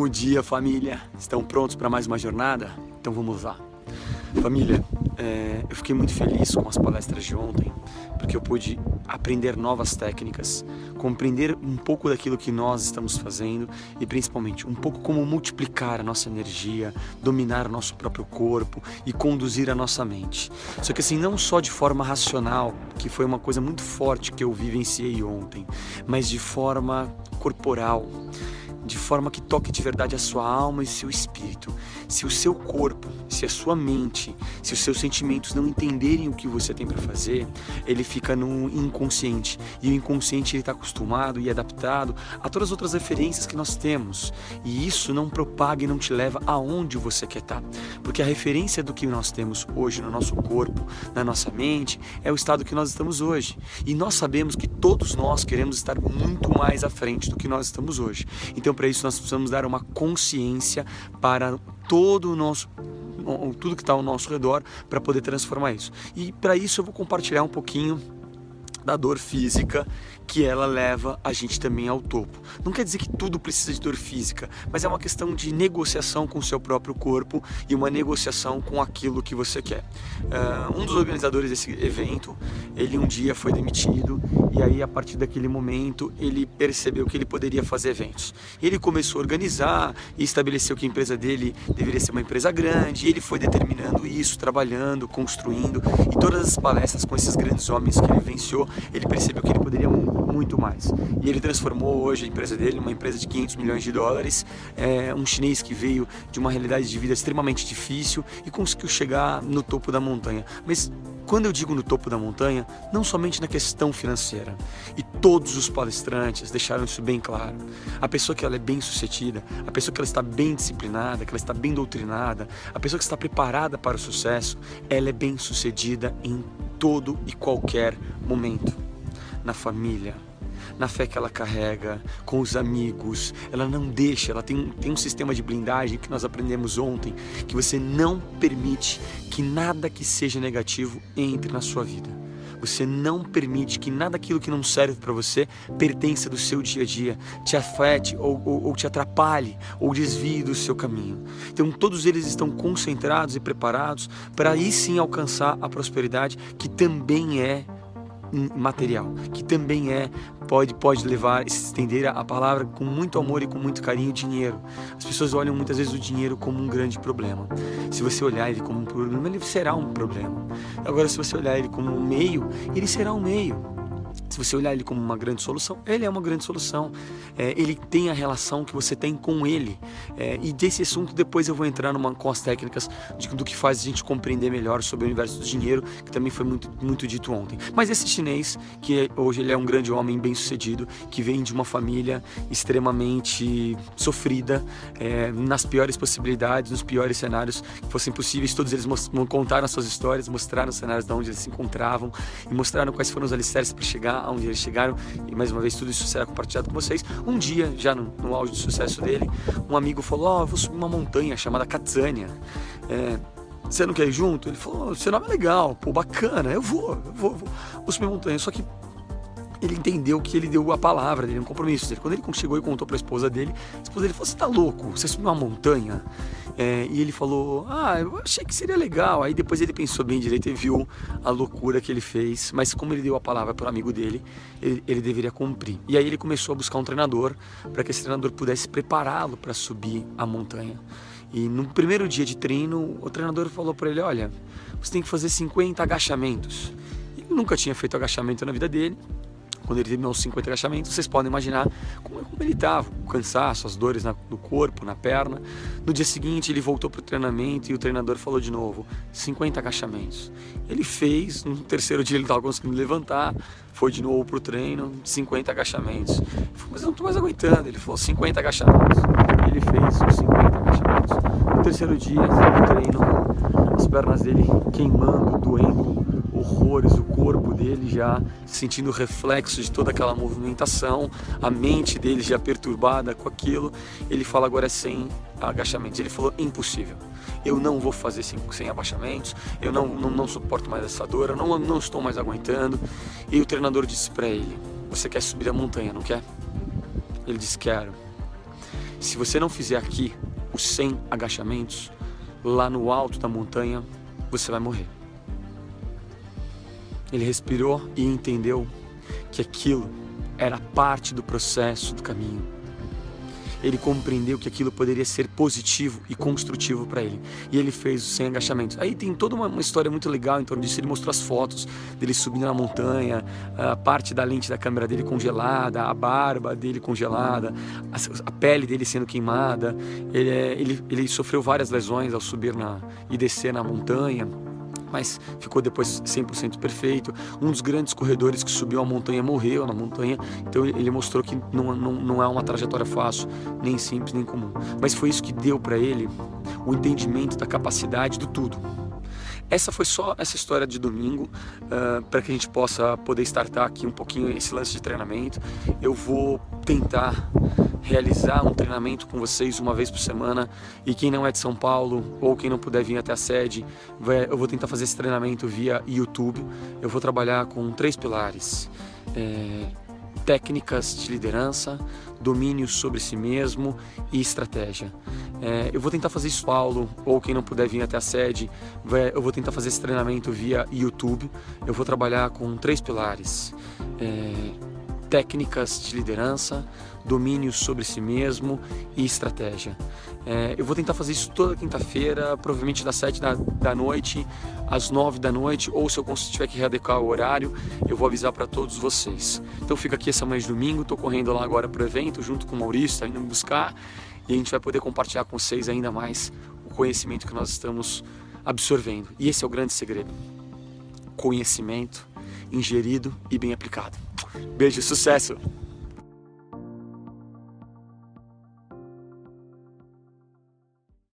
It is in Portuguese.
Bom dia, família! Estão prontos para mais uma jornada? Então vamos lá. Família, é, eu fiquei muito feliz com as palestras de ontem, porque eu pude aprender novas técnicas, compreender um pouco daquilo que nós estamos fazendo e principalmente um pouco como multiplicar a nossa energia, dominar o nosso próprio corpo e conduzir a nossa mente. Só que assim, não só de forma racional, que foi uma coisa muito forte que eu vivenciei ontem, mas de forma corporal de forma que toque de verdade a sua alma e seu espírito. Se o seu corpo, se a sua mente, se os seus sentimentos não entenderem o que você tem para fazer, ele fica no inconsciente. E o inconsciente ele está acostumado e adaptado a todas as outras referências que nós temos. E isso não propaga e não te leva aonde você quer estar. Tá. Porque a referência do que nós temos hoje no nosso corpo, na nossa mente, é o estado que nós estamos hoje. E nós sabemos que todos nós queremos estar muito mais à frente do que nós estamos hoje. Então, para isso nós precisamos dar uma consciência para todo o nosso tudo que está ao nosso redor para poder transformar isso. E para isso eu vou compartilhar um pouquinho da dor física que ela leva a gente também ao topo. Não quer dizer que tudo precisa de dor física, mas é uma questão de negociação com o seu próprio corpo e uma negociação com aquilo que você quer. Uh, um dos organizadores desse evento, ele um dia foi demitido e aí a partir daquele momento ele percebeu que ele poderia fazer eventos. Ele começou a organizar e estabeleceu que a empresa dele deveria ser uma empresa grande. Ele foi determinando isso, trabalhando, construindo e todas as palestras com esses grandes homens que ele venceu, ele percebeu que ele poderia muito mais. E ele transformou hoje a empresa dele numa empresa de 500 milhões de dólares, é um chinês que veio de uma realidade de vida extremamente difícil e conseguiu chegar no topo da montanha. Mas quando eu digo no topo da montanha, não somente na questão financeira. E todos os palestrantes deixaram isso bem claro. A pessoa que ela é bem sucedida, a pessoa que ela está bem disciplinada, que ela está bem doutrinada, a pessoa que está preparada para o sucesso, ela é bem sucedida em todo e qualquer momento na família, na fé que ela carrega, com os amigos. Ela não deixa, ela tem, tem um sistema de blindagem que nós aprendemos ontem, que você não permite que nada que seja negativo entre na sua vida. Você não permite que nada aquilo que não serve para você pertença do seu dia a dia, te afete ou, ou, ou te atrapalhe ou desvie do seu caminho. Então todos eles estão concentrados e preparados para aí sim alcançar a prosperidade que também é material, que também é pode pode levar estender a palavra com muito amor e com muito carinho dinheiro. As pessoas olham muitas vezes o dinheiro como um grande problema. Se você olhar ele como um problema, ele será um problema. Agora se você olhar ele como um meio, ele será um meio. Se você olhar ele como uma grande solução, ele é uma grande solução. É, ele tem a relação que você tem com ele. É, e desse assunto depois eu vou entrar numa, com as técnicas de, do que faz a gente compreender melhor sobre o universo do dinheiro, que também foi muito, muito dito ontem. Mas esse chinês, que hoje ele é um grande homem bem sucedido, que vem de uma família extremamente sofrida, é, nas piores possibilidades, nos piores cenários que fossem possíveis, todos eles contaram as suas histórias, mostraram os cenários de onde eles se encontravam e mostraram quais foram os alicerces para chegar chegar aonde eles chegaram e mais uma vez tudo isso será compartilhado com vocês. Um dia, já no, no auge do sucesso dele, um amigo falou: Ó, oh, eu vou subir uma montanha chamada Katzânia. É, você não quer ir junto? Ele falou: seu nome é legal, pô, bacana, eu vou, eu vou, vou, vou subir montanha. Só que ele entendeu que ele deu a palavra dele, um compromisso dele. Quando ele chegou e contou para a esposa dele, a esposa dele falou: Você tá louco? Você subiu uma montanha? É, e ele falou: Ah, eu achei que seria legal. Aí depois ele pensou bem direito e viu a loucura que ele fez. Mas como ele deu a palavra para o amigo dele, ele, ele, deveria cumprir. E aí ele começou a buscar um treinador para que esse treinador pudesse prepará-lo para subir a montanha. E no primeiro dia de treino, o treinador falou para ele: Olha, você tem que fazer 50 agachamentos. Ele nunca tinha feito agachamento na vida dele quando ele terminou os 50 agachamentos, vocês podem imaginar como, como ele estava, o cansaço, as dores na, no corpo, na perna. No dia seguinte, ele voltou para o treinamento e o treinador falou de novo: 50 agachamentos. Ele fez, no terceiro dia ele estava conseguindo levantar, foi de novo para o treino, 50 agachamentos. Mas eu não estou mais aguentando. Ele falou: 50 agachamentos. Ele fez os 50 agachamentos. No terceiro dia, no treino, as pernas dele queimando, doendo horrores, o corpo dele já sentindo o reflexo de toda aquela movimentação, a mente dele já perturbada com aquilo. Ele fala agora sem agachamentos. Ele falou: impossível, eu não vou fazer sem, sem abaixamentos, eu não, não, não suporto mais essa dor, eu não, não estou mais aguentando. E o treinador disse para ele: Você quer subir a montanha, não quer? Ele disse: Quero. se você não fizer aqui os 100 agachamentos, lá no alto da montanha você vai morrer. Ele respirou e entendeu que aquilo era parte do processo do caminho ele compreendeu que aquilo poderia ser positivo e construtivo para ele. E ele fez os 100 agachamentos. Aí tem toda uma, uma, história muito legal em torno disso. Ele mostrou as fotos dele subindo na montanha, a parte da lente da câmera dele congelada, a barba dele congelada, a, a pele dele sendo queimada. Ele, é, ele, ele sofreu várias lesões ao subir na, e descer na montanha mas ficou depois 100% perfeito. Um dos grandes corredores que subiu a montanha morreu na montanha, então ele mostrou que não, não, não é uma trajetória fácil, nem simples, nem comum. Mas foi isso que deu para ele o entendimento da capacidade do tudo. Essa foi só essa história de domingo, uh, para que a gente possa poder startar aqui um pouquinho esse lance de treinamento. Eu vou tentar realizar um treinamento com vocês uma vez por semana e quem não é de São Paulo ou quem não puder vir até a sede, eu vou tentar fazer esse treinamento via YouTube. Eu vou trabalhar com três pilares. É, técnicas de liderança, domínio sobre si mesmo e estratégia. É, eu vou tentar fazer isso, Paulo, ou quem não puder vir até a sede, eu vou tentar fazer esse treinamento via YouTube. Eu vou trabalhar com três pilares. É, técnicas de liderança, domínio sobre si mesmo e estratégia. É, eu vou tentar fazer isso toda quinta-feira, provavelmente das 7 da, da noite às 9 da noite, ou se eu tiver que readequar o horário, eu vou avisar para todos vocês. Então fica aqui essa manhã de domingo, estou correndo lá agora para o evento, junto com o Maurício, tá indo me buscar, e a gente vai poder compartilhar com vocês ainda mais o conhecimento que nós estamos absorvendo. E esse é o grande segredo. Conhecimento ingerido e bem aplicado. Beijo, sucesso!